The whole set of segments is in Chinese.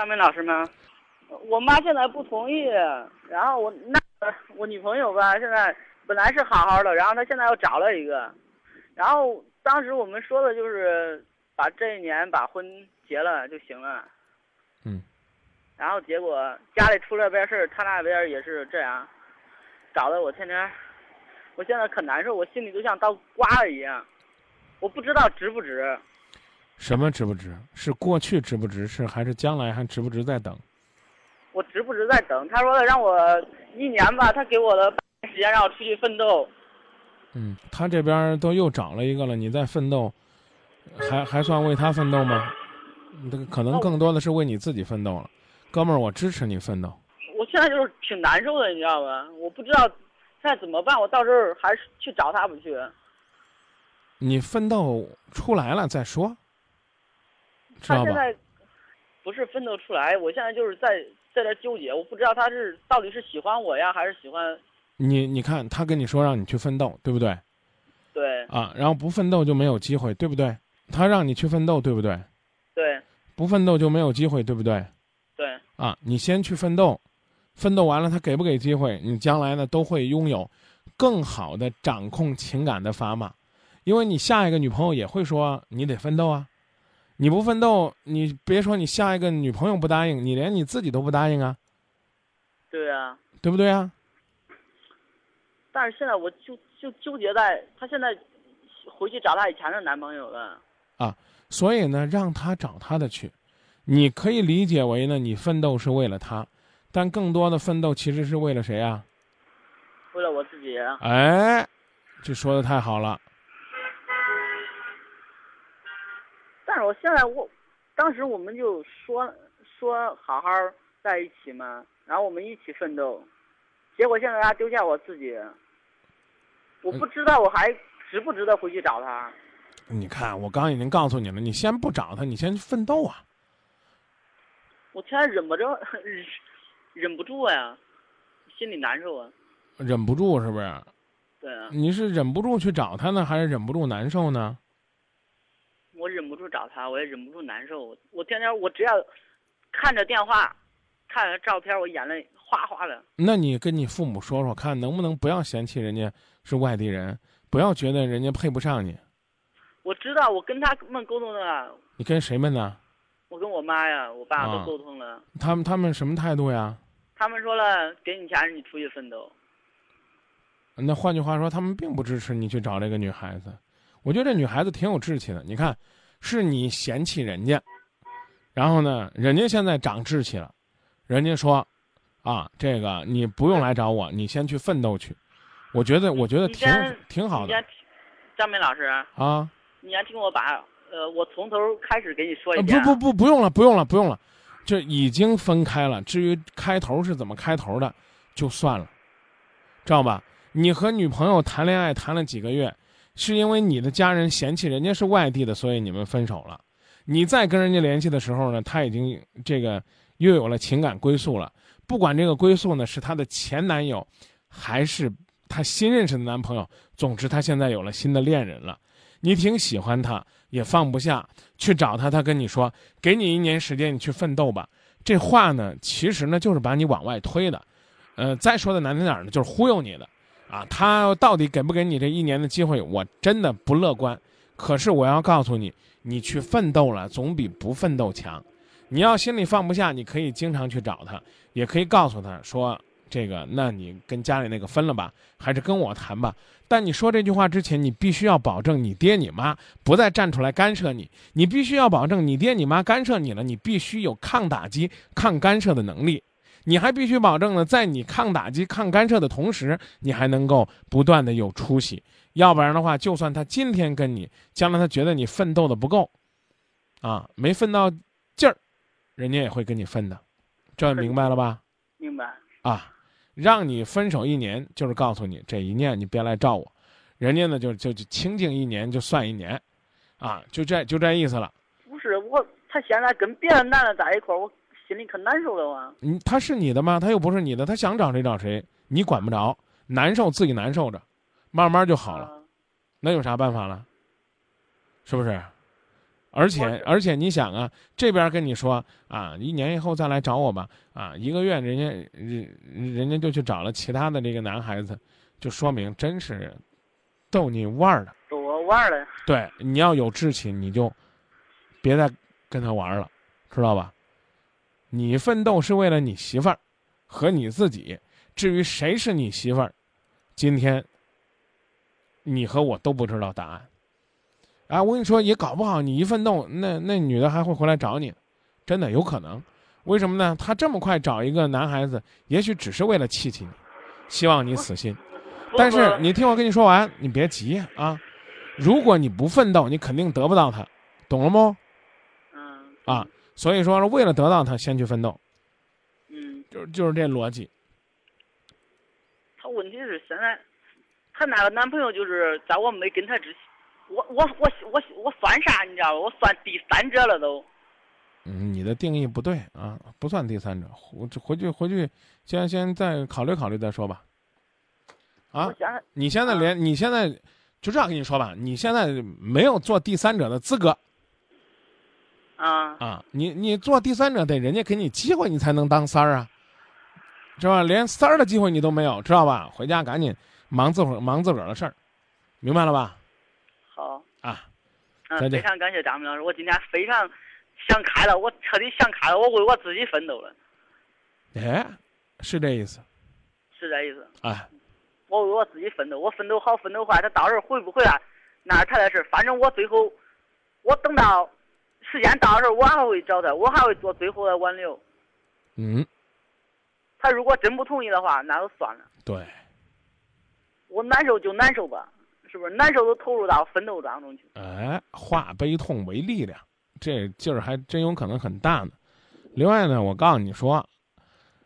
张明老师吗？我妈现在不同意，然后我那我女朋友吧，现在本来是好好的，然后她现在又找了一个，然后当时我们说的就是把这一年把婚结了就行了。嗯。然后结果家里出了点事儿，他那边也是这样，搞得我天天，我现在可难受，我心里就像刀刮了一样，我不知道值不值。什么值不值？是过去值不值？是还是将来还值不值在等？我值不值在等？他说让我一年吧，他给我的时间让我出去奋斗。嗯，他这边都又找了一个了，你在奋斗，还还算为他奋斗吗？这个可能更多的是为你自己奋斗了，哥们儿，我支持你奋斗。我现在就是挺难受的，你知道吗？我不知道现在怎么办，我到时候还是去找他不去。你奋斗出来了再说。他现在不是奋斗出来，我现在就是在在这纠结，我不知道他是到底是喜欢我呀，还是喜欢你？你看他跟你说让你去奋斗，对不对？对。啊，然后不奋斗就没有机会，对不对？他让你去奋斗，对不对？对。不奋斗就没有机会，对不对？对。啊，你先去奋斗，奋斗完了他给不给机会，你将来呢都会拥有更好的掌控情感的砝码，因为你下一个女朋友也会说你得奋斗啊。你不奋斗，你别说你下一个女朋友不答应，你连你自己都不答应啊。对啊，对不对啊？但是现在我就就纠结在，她现在回去找她以前的男朋友了。啊，所以呢，让他找他的去，你可以理解为呢，你奋斗是为了他，但更多的奋斗其实是为了谁啊？为了我自己。哎，这说的太好了。我现在我，当时我们就说说好好在一起嘛，然后我们一起奋斗，结果现在他丢下我自己，我不知道我还值不值得回去找他。你看，我刚已经告诉你了，你先不找他，你先奋斗啊。我现在忍不着，忍不住呀，心里难受啊。忍不住是不是？对啊。你是忍不住去找他呢，还是忍不住难受呢？不找他，我也忍不住难受。我天天我只要看着电话，看着照片，我眼泪哗哗的。那你跟你父母说说，看能不能不要嫌弃人家是外地人，不要觉得人家配不上你。我知道，我跟他们沟通了。你跟谁们呢？我跟我妈呀，我爸都沟通了。他们他们什么态度呀？他们说了，给你钱，你出去奋斗。那换句话说，他们并不支持你去找这个女孩子。我觉得这女孩子挺有志气的，你看，是你嫌弃人家，然后呢，人家现在长志气了，人家说，啊，这个你不用来找我，你先去奋斗去，我觉得我觉得挺挺好的。张明老师啊，你要听我把呃，我从头开始给你说一遍。不不不，不用了，不用了，不用了，这已经分开了。至于开头是怎么开头的，就算了，知道吧？你和女朋友谈恋爱谈了几个月。是因为你的家人嫌弃人家是外地的，所以你们分手了。你再跟人家联系的时候呢，他已经这个又有了情感归宿了。不管这个归宿呢是他的前男友，还是他新认识的男朋友，总之他现在有了新的恋人了。你挺喜欢他，也放不下，去找他。他跟你说：“给你一年时间，你去奋斗吧。”这话呢，其实呢就是把你往外推的。呃，再说的难听点呢，就是忽悠你的。啊，他到底给不给你这一年的机会？我真的不乐观。可是我要告诉你，你去奋斗了，总比不奋斗强。你要心里放不下，你可以经常去找他，也可以告诉他说：“这个，那你跟家里那个分了吧，还是跟我谈吧。”但你说这句话之前，你必须要保证你爹你妈不再站出来干涉你。你必须要保证你爹你妈干涉你了，你必须有抗打击、抗干涉的能力。你还必须保证呢，在你抗打击、抗干涉的同时，你还能够不断的有出息。要不然的话，就算他今天跟你，将来他觉得你奋斗的不够，啊，没奋到劲儿，人家也会跟你分的。这明白了吧？明白。啊，让你分手一年，就是告诉你这一年你别来找我。人家呢，就就就清静一年就算一年，啊，就这就这意思了。不是我，他现在跟别的男的在一块儿，我。心里可难受了啊！嗯，他是你的吗？他又不是你的，他想找谁找谁，你管不着，难受自己难受着，慢慢就好了，那有啥办法了？是不是？而且而且你想啊，这边跟你说啊，一年以后再来找我吧，啊，一个月人家人人家就去找了其他的这个男孩子，就说明真是逗你玩儿的。逗我玩儿的。对，你要有志气，你就别再跟他玩了，知道吧？你奋斗是为了你媳妇儿和你自己，至于谁是你媳妇儿，今天你和我都不知道答案。啊，我跟你说，也搞不好你一奋斗，那那女的还会回来找你，真的有可能。为什么呢？她这么快找一个男孩子，也许只是为了气气你，希望你死心。但是你听我跟你说完，你别急啊。如果你不奋斗，你肯定得不到她，懂了吗？嗯。啊，所以说为了得到他，先去奋斗。嗯。就就是这逻辑。他问题是现在，他那个男朋友就是在我没跟他之前。我我我我我算啥？你知道吧？我算第三者了都。嗯，你的定义不对啊，不算第三者。回回去回去，先先再考虑考虑再说吧。啊，你现在连你现在就这样跟你说吧，你现在没有做第三者的资格。啊啊，你你做第三者得人家给你机会，你才能当三儿啊，是吧？连三儿的机会你都没有，知道吧？回家赶紧忙自会儿忙自个儿的事儿，明白了吧？好啊，嗯，非常感谢张明老师，我今天非常想开了，我彻底想开了，我为我自己奋斗了。哎，是这意思？是这意思。哎，我为我自己奋斗，我奋斗好，奋斗坏，他到时候回不回来，那是他的事。反正我最后，我等到时间到的时候，我还会找他，我还会做最后的挽留。嗯。他如果真不同意的话，那就算了。对。我难受就难受吧。是不是难受都投入到奋斗当中去？哎，化悲痛为力量，这劲儿还真有可能很大呢。另外呢，我告诉你说，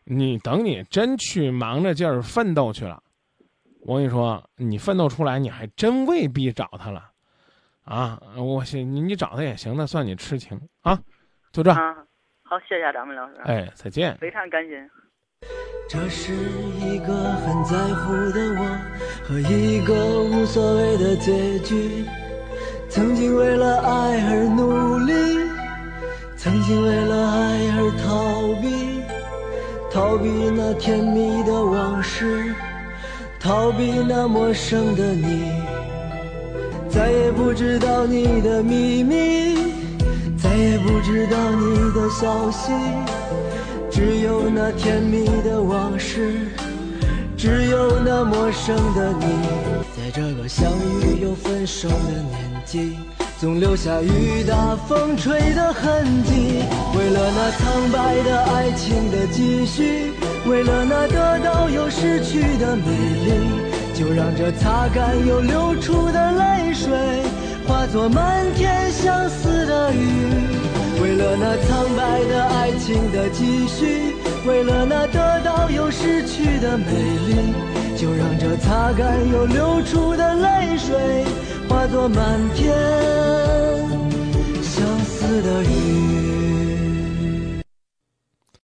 你等你真去忙着劲儿奋斗去了，我跟你说，你奋斗出来，你还真未必找他了。啊，我你你找他也行，那算你痴情啊。就这。好，谢谢咱们老师。哎，再见。非常感谢。这是一个很在乎的我和一个无所谓的结局。曾经为了爱而努力，曾经为了爱而逃避，逃避那甜蜜的往事，逃避那陌生的你。再也不知道你的秘密，再也不知道你的消息。只有那甜蜜的往事，只有那陌生的你，在这个相遇又分手的年纪，总留下雨打风吹的痕迹。为了那苍白的爱情的继续，为了那得到又失去的美丽，就让这擦干又流出的泪水，化作漫天相思的雨。为了那苍白的爱情的继续，为了那得到又失去的美丽，就让这擦干又流出的泪水，化作满天相思的雨。